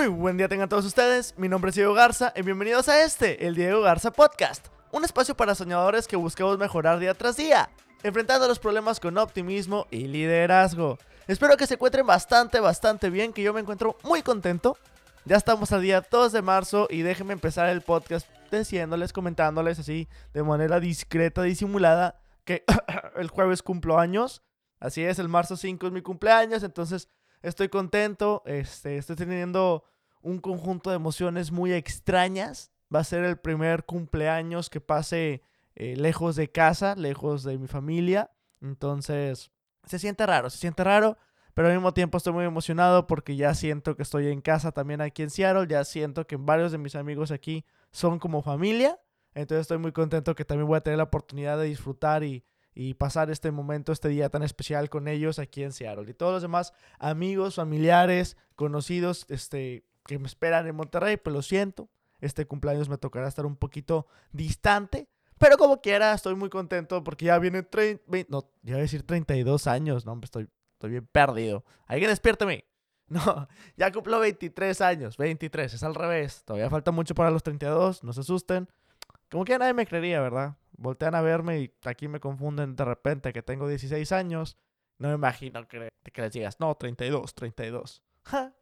Muy buen día tengan todos ustedes, mi nombre es Diego Garza y bienvenidos a este, el Diego Garza Podcast, un espacio para soñadores que buscamos mejorar día tras día, enfrentando los problemas con optimismo y liderazgo. Espero que se encuentren bastante, bastante bien, que yo me encuentro muy contento. Ya estamos al día 2 de marzo y déjenme empezar el podcast diciéndoles, comentándoles así de manera discreta, disimulada, que el jueves cumplo años. Así es, el marzo 5 es mi cumpleaños, entonces estoy contento, este, estoy teniendo un conjunto de emociones muy extrañas. Va a ser el primer cumpleaños que pase eh, lejos de casa, lejos de mi familia. Entonces, se siente raro, se siente raro, pero al mismo tiempo estoy muy emocionado porque ya siento que estoy en casa también aquí en Seattle, ya siento que varios de mis amigos aquí son como familia. Entonces estoy muy contento que también voy a tener la oportunidad de disfrutar y, y pasar este momento, este día tan especial con ellos aquí en Seattle. Y todos los demás amigos, familiares, conocidos, este, que me esperan en Monterrey, pues lo siento. Este cumpleaños me tocará estar un poquito distante. Pero como quiera, estoy muy contento porque ya viene 30, no, ya voy a decir 32 años, no, estoy, estoy bien perdido. Alguien despiérteme. No, ya cumplo 23 años, 23, es al revés. Todavía falta mucho para los 32, no se asusten. Como que nadie me creería, ¿verdad? Voltean a verme y aquí me confunden de repente que tengo 16 años. No me imagino que, que les digas, no, 32, 32.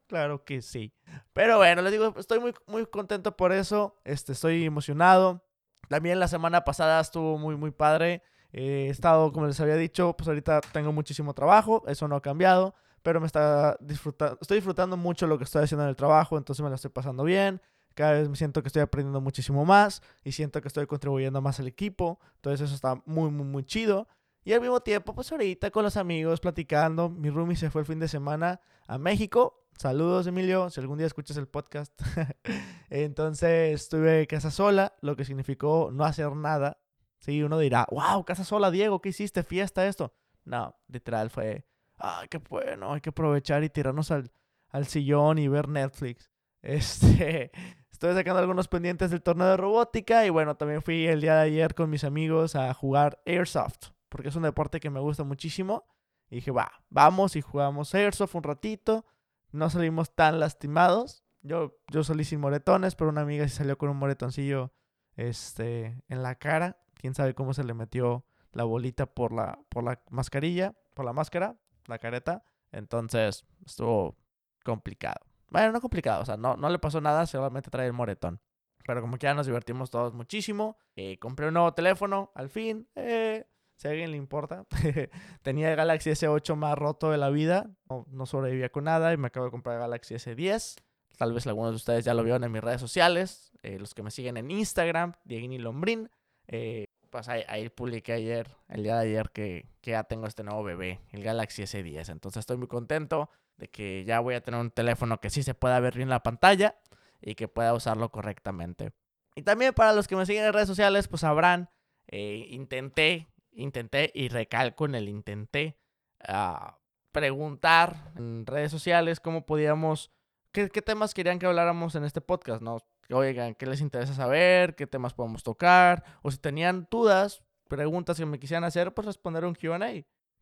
Claro que sí. Pero bueno, les digo, estoy muy, muy contento por eso. Este, estoy emocionado. También la semana pasada estuvo muy, muy padre. he estado, como les había dicho, pues ahorita tengo muchísimo trabajo. Eso no ha cambiado. Pero me está disfrutando, estoy disfrutando mucho lo que estoy haciendo en el trabajo. Entonces me lo estoy pasando bien. Cada vez me siento que estoy aprendiendo muchísimo más. Y siento que estoy contribuyendo más al equipo. Entonces eso está muy, muy, muy chido. Y al mismo tiempo, pues ahorita con los amigos platicando. Mi roomie se fue el fin de semana a México. Saludos, Emilio, si algún día escuchas el podcast. Entonces estuve casa sola, lo que significó no hacer nada. Sí, uno dirá, wow, casa sola, Diego, ¿qué hiciste? ¿Fiesta esto? No, literal fue, ay, qué bueno, hay que aprovechar y tirarnos al, al sillón y ver Netflix. Este, estoy sacando algunos pendientes del torneo de robótica y bueno, también fui el día de ayer con mis amigos a jugar Airsoft, porque es un deporte que me gusta muchísimo. Y dije, va, vamos y jugamos Airsoft un ratito no salimos tan lastimados. Yo, yo salí sin moretones, pero una amiga sí salió con un moretoncillo este, en la cara. Quién sabe cómo se le metió la bolita por la, por la mascarilla, por la máscara, la careta. Entonces estuvo complicado. Bueno, no complicado, o sea, no, no le pasó nada, solamente trae el moretón. Pero como que ya nos divertimos todos muchísimo. Eh, compré un nuevo teléfono, al fin. Eh, si a alguien le importa. Tenía el Galaxy S8 más roto de la vida, no, sobrevivía con nada y me acabo de comprar el Galaxy S10. Tal vez algunos de ustedes ya lo vieron en mis redes sociales, eh, los que me siguen en Instagram, Dieguini Lombrín. Eh, pues ahí, publiqué ayer, el día de ayer, que, que ya tengo este nuevo bebé, el Galaxy S10. Entonces estoy muy contento de que ya voy a tener un teléfono que sí se pueda ver bien la pantalla y que pueda usarlo correctamente. Y también para los que me siguen en redes sociales, pues sabrán, eh, intenté intenté, y recalco en el intenté, ah, preguntar en redes sociales cómo podíamos, qué, temas querían que habláramos en este podcast, ¿no? Oigan, ¿qué les interesa saber? ¿Qué temas podemos tocar? O si tenían dudas, preguntas que me quisieran hacer, pues responder un QA.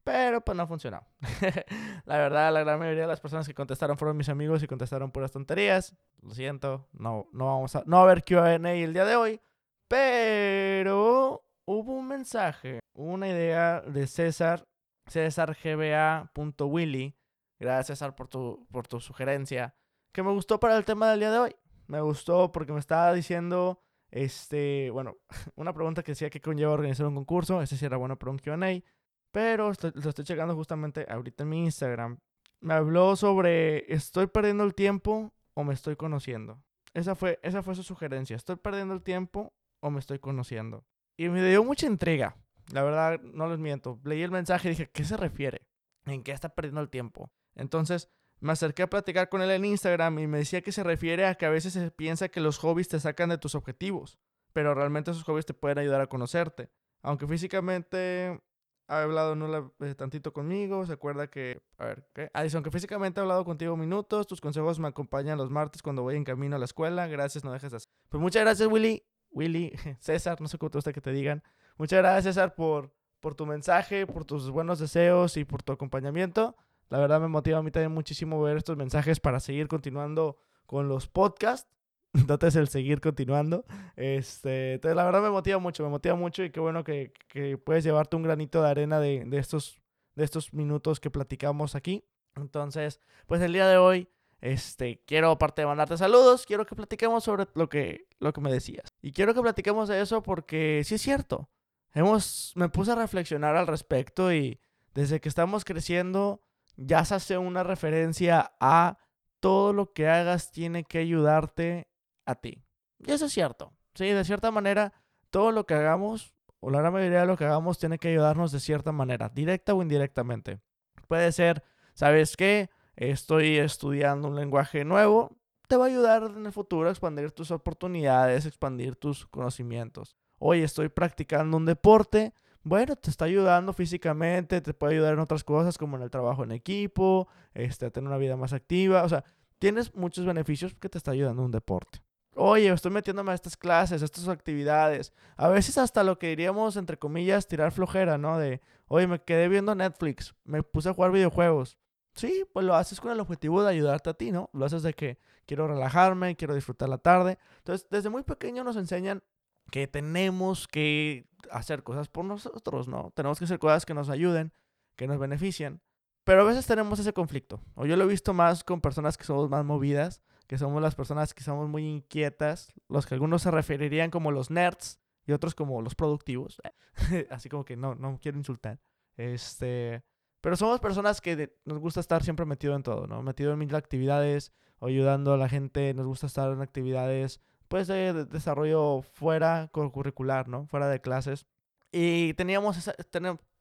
Pero pues no funcionó. la verdad, la gran mayoría de las personas que contestaron fueron mis amigos y contestaron puras tonterías. Lo siento, no, no vamos a, no va a haber QA el día de hoy. Pero hubo un mensaje, una idea de César, cesargba.willy. Gracias César por tu, por tu sugerencia, que me gustó para el tema del día de hoy. Me gustó porque me estaba diciendo, este, bueno, una pregunta que decía que conlleva organizar un concurso, ese sí era bueno para un Q&A, pero lo estoy checando justamente ahorita en mi Instagram. Me habló sobre, ¿estoy perdiendo el tiempo o me estoy conociendo? Esa fue, esa fue su sugerencia, ¿estoy perdiendo el tiempo o me estoy conociendo? Y me dio mucha entrega. La verdad, no les miento. Leí el mensaje y dije, ¿qué se refiere? ¿En qué está perdiendo el tiempo? Entonces me acerqué a platicar con él en Instagram y me decía que se refiere a que a veces se piensa que los hobbies te sacan de tus objetivos, pero realmente esos hobbies te pueden ayudar a conocerte. Aunque físicamente ha hablado no eh, tantito conmigo, se acuerda que, a ver, ¿qué? Ah, dice, aunque físicamente ha hablado contigo minutos, tus consejos me acompañan los martes cuando voy en camino a la escuela, gracias, no dejes de hacer. Pues muchas gracias, Willy. Willy, César, no sé cómo te gusta que te digan. Muchas gracias, César, por, por tu mensaje, por tus buenos deseos y por tu acompañamiento. La verdad me motiva a mí también muchísimo ver estos mensajes para seguir continuando con los podcasts. Entonces el seguir continuando. Este, entonces la verdad me motiva mucho, me motiva mucho y qué bueno que, que puedes llevarte un granito de arena de, de, estos, de estos minutos que platicamos aquí. Entonces, pues el día de hoy, este, quiero aparte de mandarte saludos, quiero que platiquemos sobre lo que, lo que me decías. Y quiero que platiquemos de eso porque sí es cierto. Hemos, me puse a reflexionar al respecto y desde que estamos creciendo ya se hace una referencia a todo lo que hagas tiene que ayudarte a ti. Y eso es cierto. Sí, de cierta manera, todo lo que hagamos, o la gran mayoría de lo que hagamos, tiene que ayudarnos de cierta manera, directa o indirectamente. Puede ser, ¿sabes qué? Estoy estudiando un lenguaje nuevo, te va a ayudar en el futuro a expandir tus oportunidades, expandir tus conocimientos. Oye, estoy practicando un deporte, bueno, te está ayudando físicamente, te puede ayudar en otras cosas como en el trabajo en equipo, este, a tener una vida más activa, o sea, tienes muchos beneficios que te está ayudando un deporte. Oye, estoy metiéndome a estas clases, a estas actividades. A veces hasta lo que diríamos, entre comillas, tirar flojera, ¿no? De, oye, me quedé viendo Netflix, me puse a jugar videojuegos. Sí, pues lo haces con el objetivo de ayudarte a ti, ¿no? Lo haces de que quiero relajarme, quiero disfrutar la tarde. Entonces, desde muy pequeño nos enseñan que tenemos que hacer cosas por nosotros, ¿no? Tenemos que hacer cosas que nos ayuden, que nos beneficien. Pero a veces tenemos ese conflicto. O yo lo he visto más con personas que somos más movidas, que somos las personas que somos muy inquietas, los que algunos se referirían como los nerds y otros como los productivos. Así como que no, no quiero insultar. Este, pero somos personas que nos gusta estar siempre metido en todo, ¿no? Metido en mil actividades, ayudando a la gente, nos gusta estar en actividades pues de, desarrollo fuera curricular, ¿no? Fuera de clases. Y teníamos esa,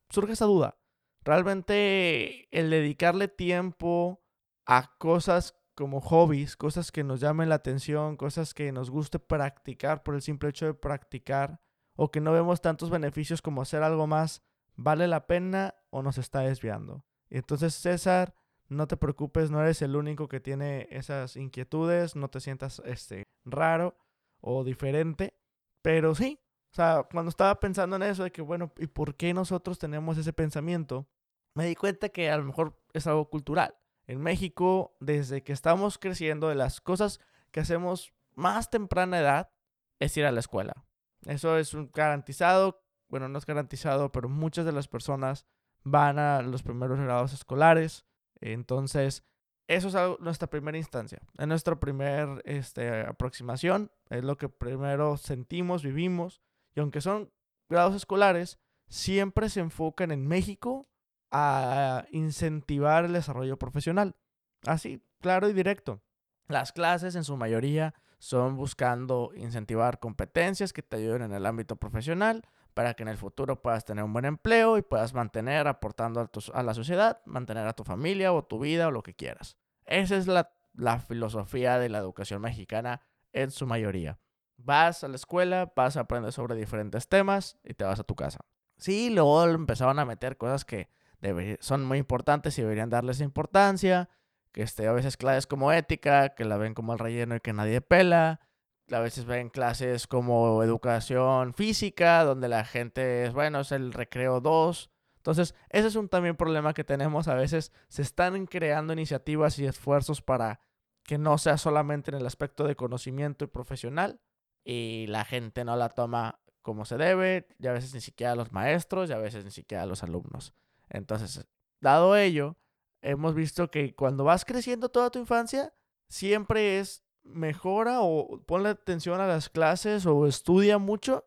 surge esa duda. Realmente el dedicarle tiempo a cosas como hobbies, cosas que nos llamen la atención, cosas que nos guste practicar por el simple hecho de practicar, o que no vemos tantos beneficios como hacer algo más, ¿vale la pena o nos está desviando? Entonces, César, no te preocupes, no eres el único que tiene esas inquietudes, no te sientas este, raro o diferente, pero sí, o sea, cuando estaba pensando en eso de que, bueno, ¿y por qué nosotros tenemos ese pensamiento? Me di cuenta que a lo mejor es algo cultural. En México, desde que estamos creciendo, de las cosas que hacemos más temprana edad es ir a la escuela. Eso es un garantizado, bueno, no es garantizado, pero muchas de las personas van a los primeros grados escolares. Entonces, eso es nuestra primera instancia, es nuestra primera este, aproximación, es lo que primero sentimos, vivimos, y aunque son grados escolares, siempre se enfocan en México a incentivar el desarrollo profesional. Así, claro y directo. Las clases en su mayoría son buscando incentivar competencias que te ayuden en el ámbito profesional para que en el futuro puedas tener un buen empleo y puedas mantener aportando a, la sociedad, mantener a tu familia o tu vida o lo que quieras. Esa es la, filosofía de la educación mexicana en su mayoría. Vas a la escuela, vas a aprender sobre diferentes temas y te vas a tu casa. Sí, luego empezaban a meter cosas que son muy importantes y deberían darles importancia, que este, a veces clases como ética, que la ven como el relleno y que nadie pela, a veces ven clases como educación física, donde la gente es, bueno, es el recreo 2. Entonces, ese es un también problema que tenemos. A veces se están creando iniciativas y esfuerzos para que no sea solamente en el aspecto de conocimiento y profesional y la gente no la toma como se debe, y a veces ni siquiera los maestros y a veces ni siquiera los alumnos. Entonces, dado ello, hemos visto que cuando vas creciendo toda tu infancia, siempre es mejora o ponle atención a las clases o estudia mucho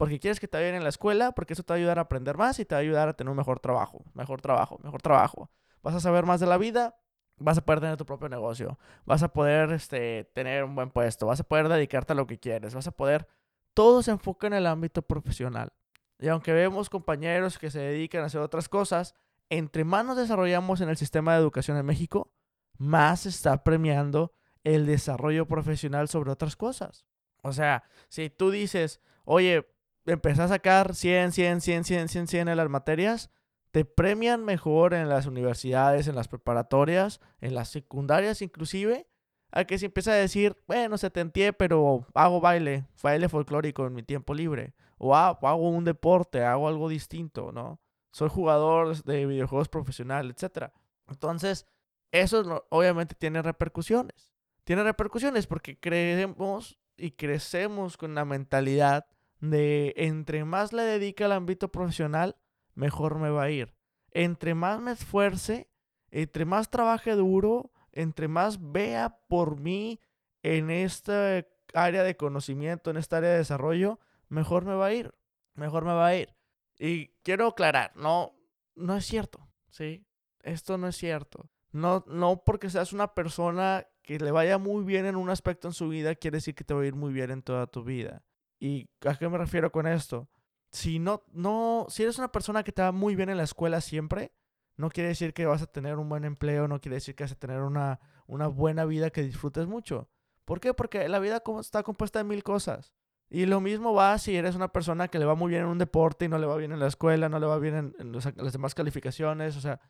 porque quieres que te vaya en la escuela, porque eso te va a ayudar a aprender más y te va a ayudar a tener un mejor trabajo, mejor trabajo, mejor trabajo. Vas a saber más de la vida, vas a poder tener tu propio negocio, vas a poder este, tener un buen puesto, vas a poder dedicarte a lo que quieres, vas a poder... Todo se enfoca en el ámbito profesional. Y aunque vemos compañeros que se dedican a hacer otras cosas, entre más nos desarrollamos en el sistema de educación en México, más se está premiando el desarrollo profesional sobre otras cosas. O sea, si tú dices, oye, empecé a sacar 100, 100, 100, 100, 100, 100 en las materias, te premian mejor en las universidades, en las preparatorias, en las secundarias inclusive, a que si empieza a decir, bueno, se te entiende, pero hago baile, baile folclórico en mi tiempo libre, o hago un deporte, hago algo distinto, ¿no? Soy jugador de videojuegos profesional, etc. Entonces, eso obviamente tiene repercusiones tiene repercusiones porque creemos y crecemos con la mentalidad de entre más le dedique al ámbito profesional, mejor me va a ir. Entre más me esfuerce, entre más trabaje duro, entre más vea por mí en esta área de conocimiento, en esta área de desarrollo, mejor me va a ir. Mejor me va a ir. Y quiero aclarar, no, no es cierto, ¿sí? Esto no es cierto. No, no porque seas una persona que le vaya muy bien en un aspecto en su vida, quiere decir que te va a ir muy bien en toda tu vida. ¿Y a qué me refiero con esto? Si no, no, si eres una persona que te va muy bien en la escuela siempre, no quiere decir que vas a tener un buen empleo, no quiere decir que vas a tener una, una buena vida que disfrutes mucho. ¿Por qué? Porque la vida está compuesta de mil cosas. Y lo mismo va si eres una persona que le va muy bien en un deporte y no le va bien en la escuela, no le va bien en, las demás calificaciones. O sea,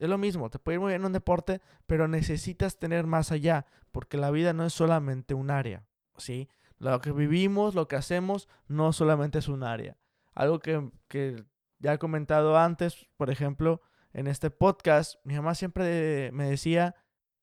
es lo mismo, te puede ir muy en un deporte, pero necesitas tener más allá, porque la vida no es solamente un área, ¿sí? Lo que vivimos, lo que hacemos, no solamente es un área. Algo que, que ya he comentado antes, por ejemplo, en este podcast, mi mamá siempre me decía,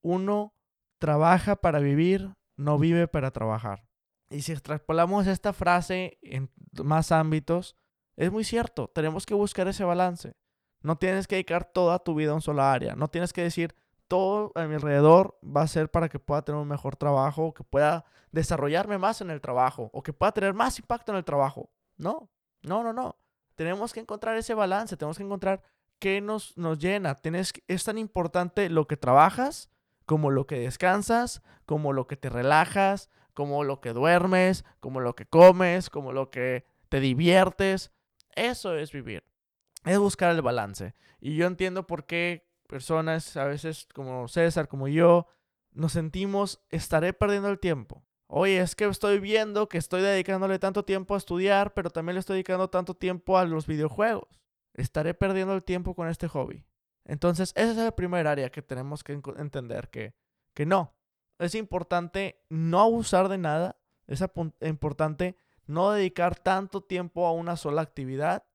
uno trabaja para vivir, no vive para trabajar. Y si extrapolamos esta frase en más ámbitos, es muy cierto, tenemos que buscar ese balance. No tienes que dedicar toda tu vida a un sola área. No tienes que decir todo a mi alrededor va a ser para que pueda tener un mejor trabajo, que pueda desarrollarme más en el trabajo o que pueda tener más impacto en el trabajo. No, no, no, no. Tenemos que encontrar ese balance, tenemos que encontrar qué nos, nos llena. Tienes, es tan importante lo que trabajas como lo que descansas, como lo que te relajas, como lo que duermes, como lo que comes, como lo que te diviertes. Eso es vivir. Es buscar el balance. Y yo entiendo por qué personas, a veces como César, como yo, nos sentimos, estaré perdiendo el tiempo. Oye, es que estoy viendo que estoy dedicándole tanto tiempo a estudiar, pero también le estoy dedicando tanto tiempo a los videojuegos. Estaré perdiendo el tiempo con este hobby. Entonces, esa es la primera área que tenemos que entender, que, que no. Es importante no abusar de nada. Es importante no dedicar tanto tiempo a una sola actividad,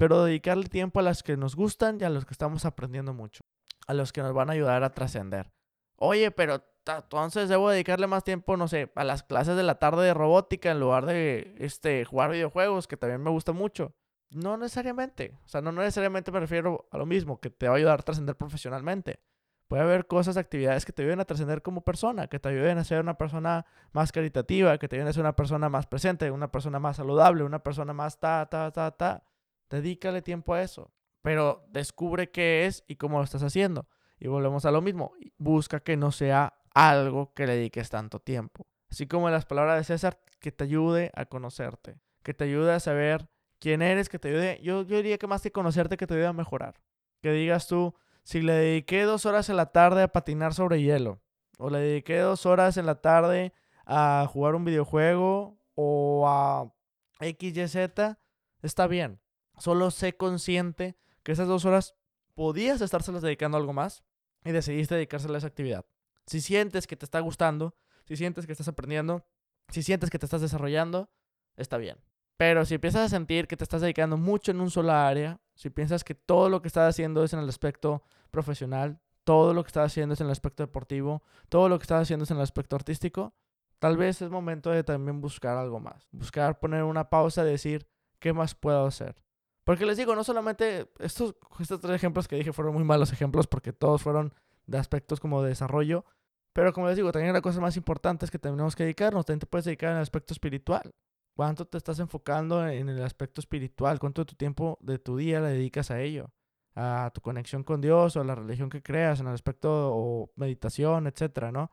pero dedicarle tiempo a las que nos gustan y a los que estamos aprendiendo mucho, a los que nos van a ayudar a trascender. Oye, pero entonces debo dedicarle más tiempo, no sé, a las clases de la tarde de robótica en lugar de este, jugar videojuegos, que también me gusta mucho. No necesariamente. O sea, no necesariamente me refiero a lo mismo, que te va a ayudar a trascender profesionalmente. Puede haber cosas, actividades que te ayuden a trascender como persona, que te ayuden a ser una persona más caritativa, que te ayuden a ser una persona más presente, una persona más saludable, una persona más ta, ta, ta, ta. Dedícale tiempo a eso. Pero descubre qué es y cómo lo estás haciendo. Y volvemos a lo mismo. Busca que no sea algo que le dediques tanto tiempo. Así como en las palabras de César, que te ayude a conocerte, que te ayude a saber quién eres, que te ayude, yo, yo diría que más que conocerte, que te ayude a mejorar. Que digas tú, si le dediqué dos horas en la tarde a patinar sobre hielo, o le dediqué dos horas en la tarde a jugar un videojuego, o a XYZ, está bien. Solo sé consciente que esas dos horas podías estárselas dedicando a algo más y decidiste dedicárselas a esa actividad. Si sientes que te está gustando, si sientes que estás aprendiendo, si sientes que te estás desarrollando, está bien. Pero si empiezas a sentir que te estás dedicando mucho en un solo área, si piensas que todo lo que estás haciendo es en el aspecto profesional, todo lo que estás haciendo es en el aspecto deportivo, todo lo que estás haciendo es en el aspecto artístico, tal vez es momento de también buscar algo más. Buscar poner una pausa y decir, ¿qué más puedo hacer? Porque les digo, no solamente estos, estos tres ejemplos que dije fueron muy malos ejemplos porque todos fueron de aspectos como de desarrollo. Pero como les digo, también la cosa más importante es que tenemos que dedicarnos. También te puedes dedicar en el aspecto espiritual. ¿Cuánto te estás enfocando en el aspecto espiritual? ¿Cuánto de tu tiempo de tu día le dedicas a ello? A tu conexión con Dios o a la religión que creas en el aspecto o meditación, etcétera, ¿no?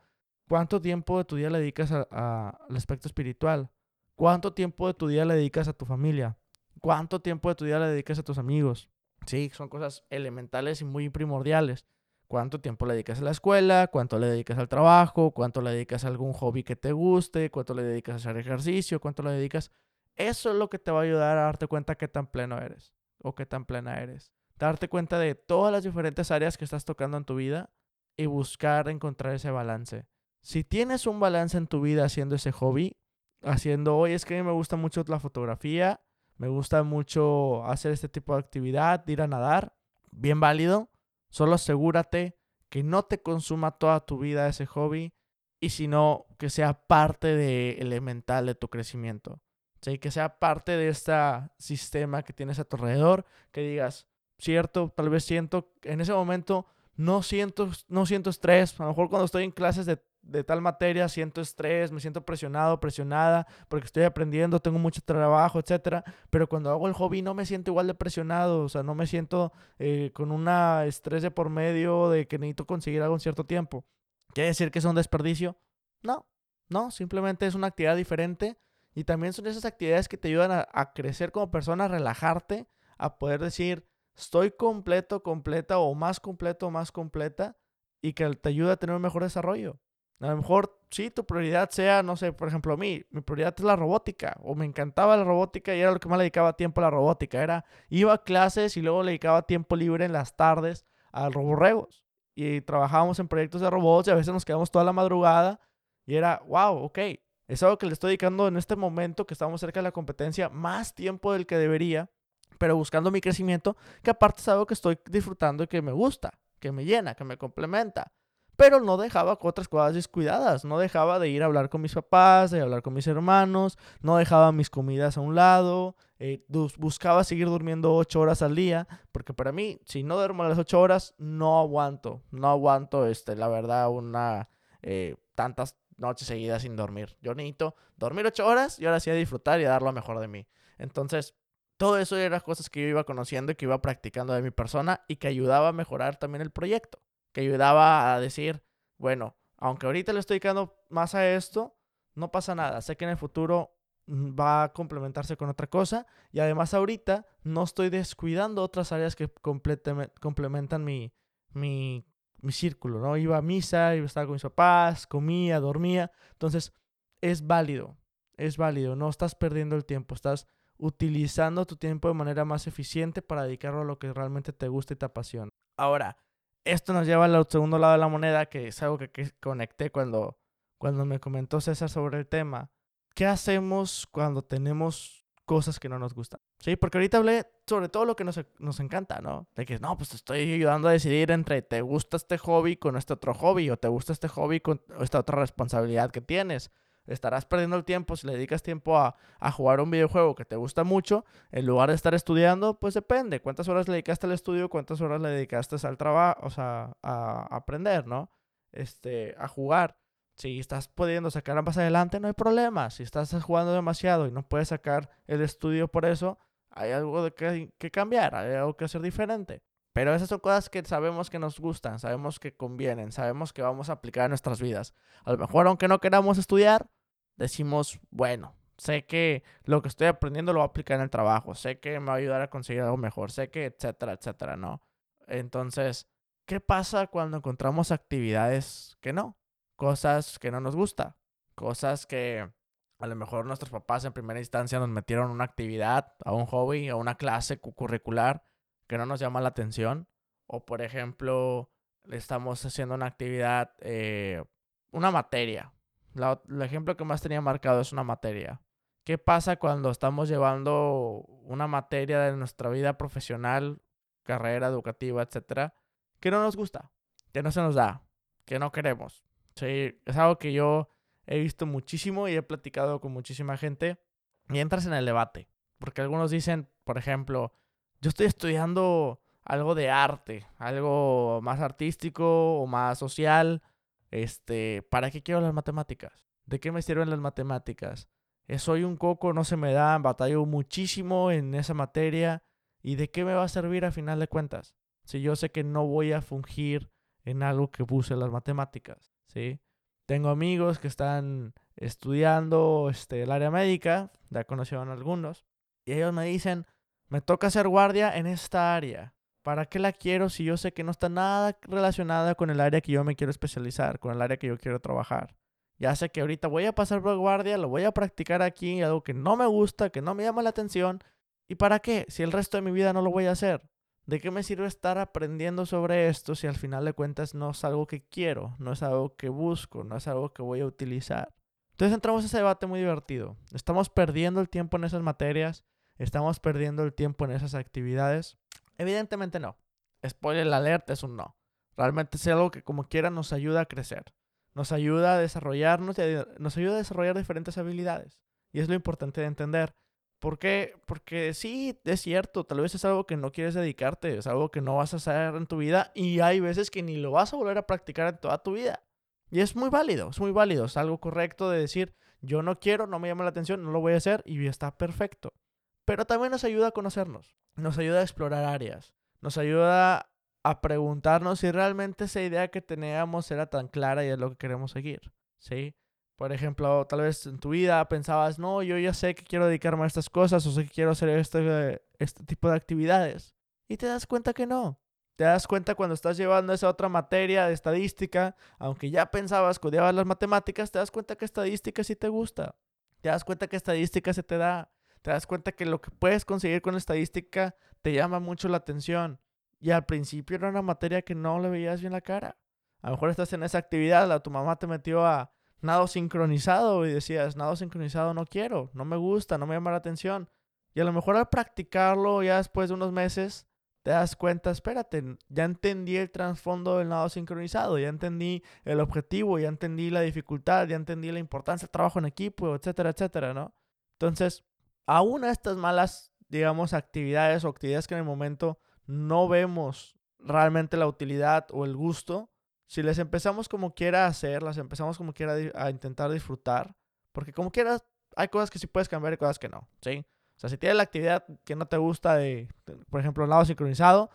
¿Cuánto tiempo de tu día le dedicas al aspecto espiritual? ¿Cuánto tiempo de tu día le dedicas a tu familia? ¿Cuánto tiempo de tu día le dedicas a tus amigos? Sí, son cosas elementales y muy primordiales. ¿Cuánto tiempo le dedicas a la escuela? ¿Cuánto le dedicas al trabajo? ¿Cuánto le dedicas a algún hobby que te guste? ¿Cuánto le dedicas a hacer ejercicio? ¿Cuánto le dedicas? Eso es lo que te va a ayudar a darte cuenta qué tan pleno eres o qué tan plena eres. Darte cuenta de todas las diferentes áreas que estás tocando en tu vida y buscar encontrar ese balance. Si tienes un balance en tu vida haciendo ese hobby, haciendo, hoy es que a mí me gusta mucho la fotografía, me gusta mucho hacer este tipo de actividad, ir a nadar, bien válido Solo asegúrate que no te consuma toda tu vida ese hobby y sino que sea parte de elemental de tu crecimiento. ¿sí? Que sea parte de este sistema que tienes a tu alrededor, que digas, cierto, tal vez siento, en ese momento no siento, no siento estrés, a lo mejor cuando estoy en clases de, de tal materia siento estrés, me siento presionado, presionada, porque estoy aprendiendo, tengo mucho trabajo, etcétera, pero cuando hago el hobby no me siento igual de presionado, o sea, no me siento eh, con un estrés de por medio de que necesito conseguir algo en cierto tiempo. ¿Quiere decir que es un desperdicio? No, no, simplemente es una actividad diferente y también son esas actividades que te ayudan a, crecer como persona, a relajarte, a poder decir, estoy completo, completa o más completo más completa y que te ayuda a tener un mejor desarrollo. A lo mejor, sí, tu prioridad sea, no sé, por ejemplo, a mí, mi prioridad es la robótica, o me encantaba la robótica y era lo que más le dedicaba tiempo a la robótica. Era, iba a clases y luego le dedicaba tiempo libre en las tardes a roborregos. Y trabajábamos en proyectos de robots y a veces nos quedamos toda la madrugada y era, wow, ok, es algo que le estoy dedicando en este momento que estamos cerca de la competencia más tiempo del que debería, pero buscando mi crecimiento, que aparte es algo que estoy disfrutando y que me gusta, que me llena, que me complementa pero no dejaba otras cosas descuidadas, no dejaba de ir a hablar con mis papás, de hablar con mis hermanos, no dejaba mis comidas a un lado, eh, buscaba seguir durmiendo ocho horas al día, porque para mí, si no duermo las ocho horas, no aguanto, no aguanto, este, la verdad, una, eh, tantas noches seguidas sin dormir. Yo necesito dormir ocho horas y ahora sí a disfrutar y a dar lo mejor de mí. Entonces, todo eso eran cosas que yo iba conociendo y que iba practicando de mi persona y que ayudaba a mejorar también el proyecto que ayudaba a decir, bueno, aunque ahorita le estoy quedando más a esto, no pasa nada. Sé que en el futuro mm, va a complementarse con otra cosa y además ahorita no estoy descuidando otras áreas que complementan mi, mi, mi círculo, ¿no? Iba a misa, iba a estar con mis papás, comía, dormía. Entonces, es válido, es válido, no estás perdiendo el tiempo, estás utilizando tu tiempo de manera más eficiente para dedicarlo a lo que realmente te gusta y te apasiona. Ahora, esto nos lleva al segundo lado de la moneda, que es algo que, conecté cuando, cuando me comentó César sobre el tema. ¿Qué hacemos cuando tenemos cosas que no nos gustan? Sí, porque ahorita hablé sobre todo lo que nos, nos encanta, ¿no? De que, no, pues te estoy ayudando a decidir entre te gusta este hobby con este otro hobby o te gusta este hobby con esta otra responsabilidad que tienes estarás perdiendo el tiempo si le dedicas tiempo a, jugar un videojuego que te gusta mucho, en lugar de estar estudiando, pues depende. ¿Cuántas horas le dedicaste al estudio? ¿Cuántas horas le dedicaste al trabajo? O sea, a, aprender, ¿no? Este, a jugar. Si estás pudiendo sacar más adelante, no hay problema. Si estás jugando demasiado y no puedes sacar el estudio por eso, hay algo de que, que cambiar, hay algo que hacer diferente. Pero esas son cosas que sabemos que nos gustan, sabemos que convienen, sabemos que vamos a aplicar en nuestras vidas. A lo mejor aunque no queramos estudiar, decimos, bueno, sé que lo que estoy aprendiendo lo voy a aplicar en el trabajo, sé que me va a ayudar a conseguir algo mejor, sé que, etcétera, etcétera, ¿no? Entonces, ¿qué pasa cuando encontramos actividades que no? Cosas que no nos gusta, cosas que a lo mejor nuestros papás en primera instancia nos metieron una actividad, a un hobby, a una clase curricular que no nos llama la atención. O por ejemplo, estamos haciendo una actividad, eh, una materia, el ejemplo que más tenía marcado es una materia. ¿Qué pasa cuando estamos llevando una materia de nuestra vida profesional, carrera educativa, etcétera, que no nos gusta, que no se nos da, que no queremos? Sí, es algo que yo he visto muchísimo y he platicado con muchísima gente y entras en el debate. Porque algunos dicen, por ejemplo, yo estoy estudiando algo de arte, algo más artístico o más social, este, ¿para qué quiero las matemáticas? ¿De qué me sirven las matemáticas? Eh, soy un coco, no se me da, batallo muchísimo en esa materia. ¿Y de qué me va a servir a final de cuentas? Si yo sé que no voy a fungir en algo que puse las matemáticas, ¿sí? Tengo amigos que están estudiando este, el área médica, ya conocieron algunos, y ellos me dicen, me toca ser guardia en esta área. ¿Para qué la quiero si yo sé que no está nada relacionada con el área que yo me quiero especializar, con el área que yo quiero trabajar? Ya sé que ahorita voy a pasar por guardia, lo voy a practicar aquí, algo que no me gusta, que no me llama la atención. ¿Y para qué? Si el resto de mi vida no lo voy a hacer. ¿De qué me sirve estar aprendiendo sobre esto si al final de cuentas no es algo que quiero, no es algo que busco, no es algo que voy a utilizar? Entonces entramos a ese debate muy divertido. ¿Estamos perdiendo el tiempo en esas materias? ¿Estamos perdiendo el tiempo en esas actividades? Evidentemente no. Spoiler alert es un no. Realmente es algo que como quiera nos ayuda a crecer. nos ayuda a desarrollarnos, nos ayuda a desarrollar diferentes habilidades. Y es lo importante de entender. ¿Por qué? Porque sí, es cierto, tal vez es algo que no quieres dedicarte, es algo que no vas a hacer en tu vida y hay veces que ni lo vas a volver a practicar en toda tu vida. Y es muy válido, es muy válido, es algo correcto de decir, yo no quiero, no me llama la atención, no lo voy a hacer y está perfecto. Pero también nos ayuda a conocernos, nos ayuda a explorar áreas, nos ayuda a preguntarnos si realmente esa idea que teníamos era tan clara y es lo que queremos seguir, ¿sí? Por ejemplo, tal vez en tu vida pensabas, no, yo ya sé que quiero dedicarme a estas cosas o sé que quiero hacer este, este tipo de actividades. Y te das cuenta que no. Te das cuenta cuando estás llevando esa otra materia de estadística, aunque ya pensabas que odiabas las matemáticas, te das cuenta que estadística sí te gusta. Te das cuenta que estadística se te da. Te das cuenta que lo que puedes conseguir con estadística te llama mucho la atención. Y al principio era una materia que no le veías bien la cara. A lo mejor estás en esa actividad, la, tu mamá te metió a nado sincronizado y decías, nado sincronizado no quiero, no me gusta, no me llama la atención. Y a lo mejor al practicarlo ya después de unos meses, te das cuenta, espérate, ya entendí el trasfondo del nado sincronizado, ya entendí el objetivo, ya entendí la dificultad, ya entendí la importancia del trabajo en equipo, etcétera, etcétera, ¿no? Entonces, aún a estas malas, digamos, actividades o actividades que en el momento no vemos realmente la utilidad o el gusto, si les empezamos como quiera a hacer, las empezamos como quiera a intentar disfrutar, porque como quieras, hay cosas que sí puedes cambiar y cosas que no, ¿sí? O sea, si tienes la actividad que no te gusta de, por ejemplo, el lado sincronizado,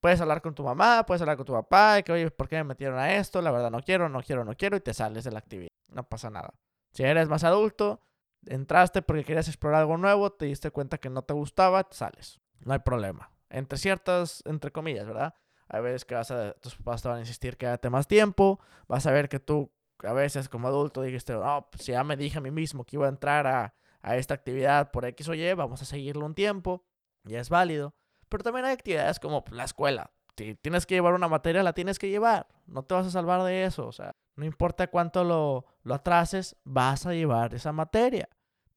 puedes hablar con tu mamá, puedes hablar con tu papá, y que, oye, ¿por qué me metieron a esto? La verdad no quiero, no quiero, no quiero, y te sales de la actividad. No pasa nada. Si eres más adulto, entraste porque querías explorar algo nuevo, te diste cuenta que no te gustaba, sales. No hay problema. Entre ciertas, entre comillas, ¿verdad? Hay veces que vas a, tus papás te van a insistir quédate más tiempo, vas a ver que tú a veces como adulto dijiste, no, pues ya me dije a mí mismo que iba a entrar a, a esta actividad por X o Y, vamos a seguirlo un tiempo, ya es válido. Pero también hay actividades como la escuela. Si tienes que llevar una materia, la tienes que llevar. No te vas a salvar de eso. O sea, no importa cuánto lo, lo atrases, vas a llevar esa materia.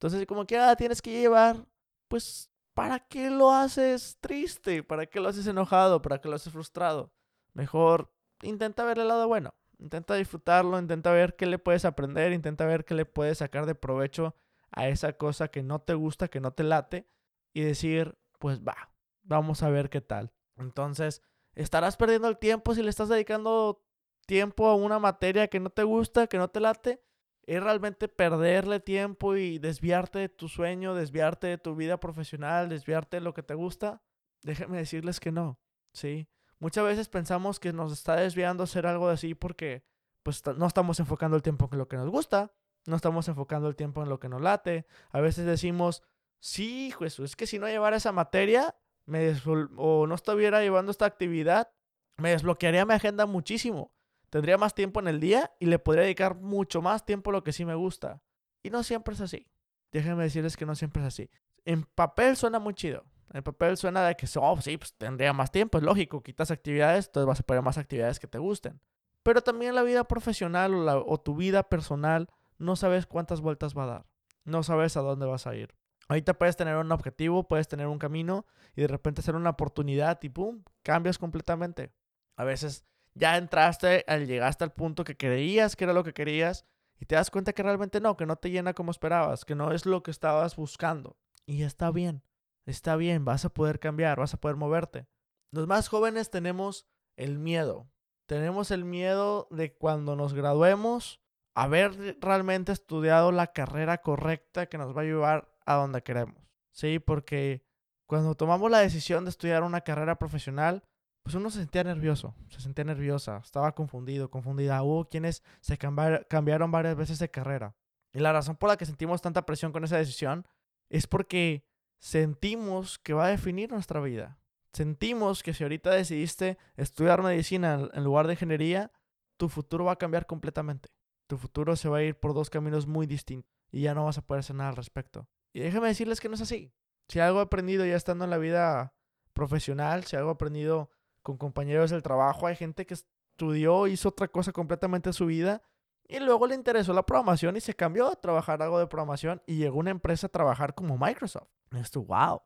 Entonces, como que la tienes que llevar, pues ¿para qué lo haces triste? ¿Para qué lo haces enojado? ¿Para qué lo haces frustrado? Mejor intenta ver el lado bueno. Intenta disfrutarlo, intenta ver qué le puedes aprender, intenta ver qué le puedes sacar de provecho a esa cosa que no te gusta, que no te late, y decir, pues va, vamos a ver qué tal. Entonces, estarás perdiendo el tiempo si le estás dedicando tiempo a una materia que no te gusta, que no te late es realmente perderle tiempo y desviarte de tu sueño, desviarte de tu vida profesional, desviarte de lo que te gusta, déjenme decirles que no, ¿sí? Muchas veces pensamos que nos está desviando hacer algo así porque pues no estamos enfocando el tiempo en lo que nos gusta, no estamos enfocando el tiempo en lo que nos late. A veces decimos, sí, Jesús, es que si no llevara esa materia me o no estuviera llevando esta actividad, me desbloquearía mi agenda muchísimo tendría más tiempo en el día y le podría dedicar mucho más tiempo a lo que sí me gusta. Y no siempre es así. Déjenme decirles que no siempre es así. En papel suena muy chido. En papel suena de que, oh, sí, pues tendría más tiempo, es lógico. Quitas actividades, entonces vas a poner más actividades que te gusten. Pero también la vida profesional o, o tu vida personal, no sabes cuántas vueltas va a dar. No sabes a dónde vas a ir. Ahorita puedes tener un objetivo, puedes tener un camino y de repente hacer una oportunidad y pum, cambias completamente. A veces ya entraste, llegaste al punto que creías que era lo que querías y te das cuenta que realmente no, que no te llena como esperabas, que no es lo que estabas buscando. Y está bien, está bien, vas a poder cambiar, vas a poder moverte. Los más jóvenes tenemos el miedo. Tenemos el miedo de cuando nos graduemos, haber realmente estudiado la carrera correcta que nos va a llevar a donde queremos. Sí, porque cuando tomamos la decisión de estudiar una carrera profesional, pues uno se sentía nervioso, se sentía nerviosa, estaba confundido, confundida. Hubo quienes se cambiaron varias veces de carrera. Y la razón por la que sentimos tanta presión con esa decisión es porque sentimos que va a definir nuestra vida. Sentimos que si ahorita decidiste estudiar medicina en lugar de ingeniería, tu futuro va a cambiar completamente. Tu futuro se va a ir por dos caminos muy distintos y ya no vas a poder hacer nada al respecto. Y déjeme decirles que no es así. Si algo he aprendido ya estando en la vida profesional, si algo he aprendido con compañeros del trabajo, hay gente que estudió, hizo otra cosa completamente en su vida y luego le interesó la programación y se cambió a trabajar algo de programación y llegó una empresa a trabajar como Microsoft. Esto, wow.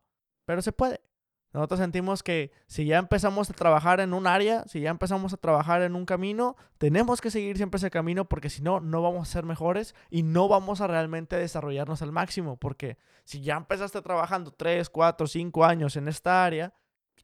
Pero se puede. Nosotros sentimos que si ya empezamos a trabajar en un área, si ya empezamos a trabajar en un camino, tenemos que seguir siempre ese camino porque si no, no vamos a ser mejores y no vamos a realmente desarrollarnos al máximo. Porque si ya empezaste trabajando 3, 4, 5 años en esta área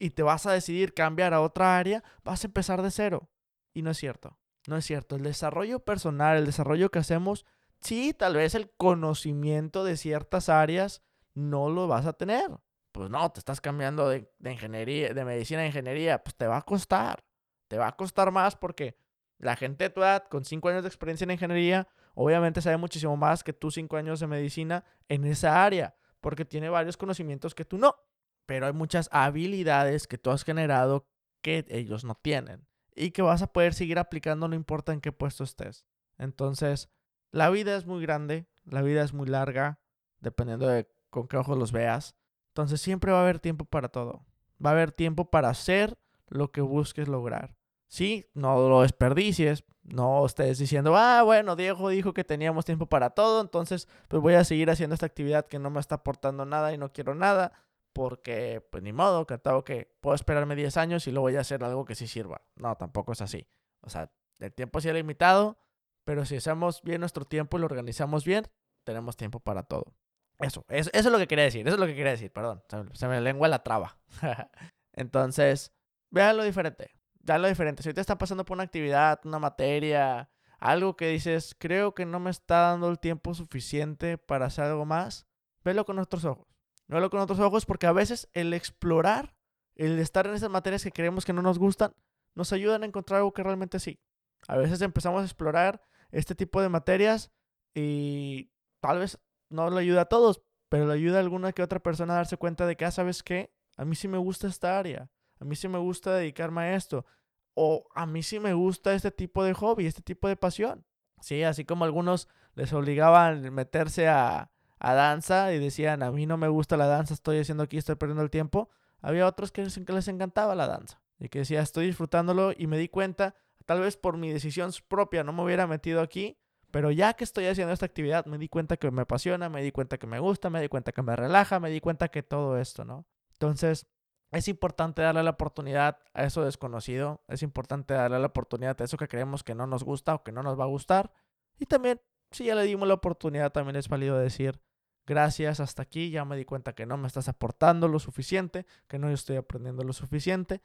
y te vas a decidir cambiar a otra área, vas a empezar de cero. Y no es cierto. No es cierto. El desarrollo personal, el desarrollo que hacemos, sí, tal vez el conocimiento de ciertas áreas no lo vas a tener pues no, te estás cambiando de, ingeniería, de medicina a ingeniería, pues te va a costar. Te va a costar más porque la gente de tu edad, con cinco años de experiencia en ingeniería, obviamente sabe muchísimo más que tú cinco años de medicina en esa área, porque tiene varios conocimientos que tú no. Pero hay muchas habilidades que tú has generado que ellos no tienen y que vas a poder seguir aplicando no importa en qué puesto estés. Entonces, la vida es muy grande, la vida es muy larga, dependiendo de con qué ojos los veas. Entonces siempre va a haber tiempo para todo. Va a haber tiempo para hacer lo que busques lograr. Sí, no lo desperdicies. No estés diciendo, ah, bueno, Diego dijo que teníamos tiempo para todo, entonces pues voy a seguir haciendo esta actividad que no me está aportando nada y no quiero nada, porque pues ni modo, que que puedo esperarme 10 años y luego voy a hacer algo que sí sirva. No, tampoco es así. O sea, el tiempo sí es limitado, pero si hacemos bien nuestro tiempo y lo organizamos bien, tenemos tiempo para todo. Eso, eso, es lo que quería decir, eso es lo que quería decir, perdón, se, me lengua la traba. Entonces, vean lo diferente, vean lo diferente. Si usted está pasando por una actividad, una materia, algo que dices, creo que no me está dando el tiempo suficiente para hacer algo más, velo con otros ojos. Velo con otros ojos porque a veces el explorar, el estar en esas materias que creemos que no nos gustan, nos ayudan a encontrar algo que realmente sí. A veces empezamos a explorar este tipo de materias y tal vez no le ayuda a todos, pero le ayuda a alguna que otra persona a darse cuenta de que, ah, ¿sabes qué? A mí sí me gusta esta área, a mí sí me gusta dedicarme a esto, o a mí sí me gusta este tipo de hobby, este tipo de pasión. Sí, así como algunos les obligaban a meterse a, a danza y decían, a mí no me gusta la danza, estoy haciendo aquí, estoy perdiendo el tiempo. Había otros que que les encantaba la danza y que decía, estoy disfrutándolo y me di cuenta, tal vez por mi decisión propia no me hubiera metido aquí, pero ya que estoy haciendo esta actividad, me di cuenta que me apasiona, me di cuenta que me gusta, me di cuenta que me relaja, me di cuenta que todo esto, ¿no? Entonces, es importante darle la oportunidad a eso desconocido, es importante darle la oportunidad a eso que creemos que no nos gusta o que no nos va a gustar. Y también, si ya le dimos la oportunidad, también es válido decir, gracias, hasta aquí, ya me di cuenta que no me estás aportando lo suficiente, que no estoy aprendiendo lo suficiente.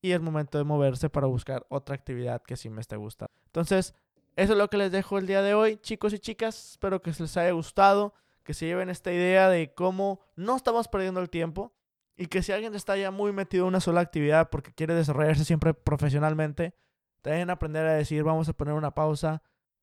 Y es momento de moverse para buscar otra actividad que sí me esté gustando. Entonces, eso es lo que les dejo el día de hoy, chicos y chicas. Espero que les haya gustado, que se lleven esta idea de cómo no estamos perdiendo el tiempo y que si alguien está ya muy metido en una sola actividad porque quiere desarrollarse siempre profesionalmente, deben aprender a decir, vamos a poner una pausa.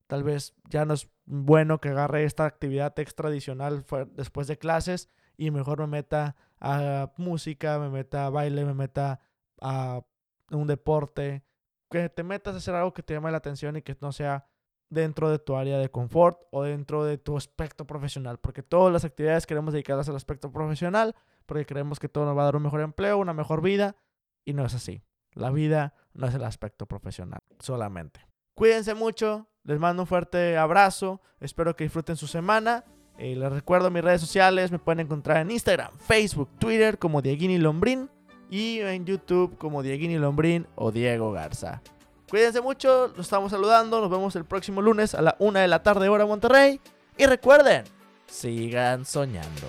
Tal vez ya no es bueno que agarre esta actividad extra adicional después de clases y mejor me meta a música, me meta a baile, me meta a un deporte, que te metas a hacer algo que te llame la atención y que no sea dentro de tu área de confort o dentro de tu aspecto profesional, porque todas las actividades queremos dedicarlas al aspecto profesional, porque creemos que todo nos va a dar un mejor empleo, una mejor vida, y no es así. La vida no es el aspecto profesional solamente. Cuídense mucho, les mando un fuerte abrazo, espero que disfruten su semana. Eh, les recuerdo mis redes sociales, me pueden encontrar en Instagram, Facebook, Twitter como Dieguini Lombrín y en YouTube como Dieguini Lombrín o Diego Garza. Cuídense mucho, los estamos saludando, nos vemos el próximo lunes a la una de la tarde hora Monterrey y recuerden, sigan soñando.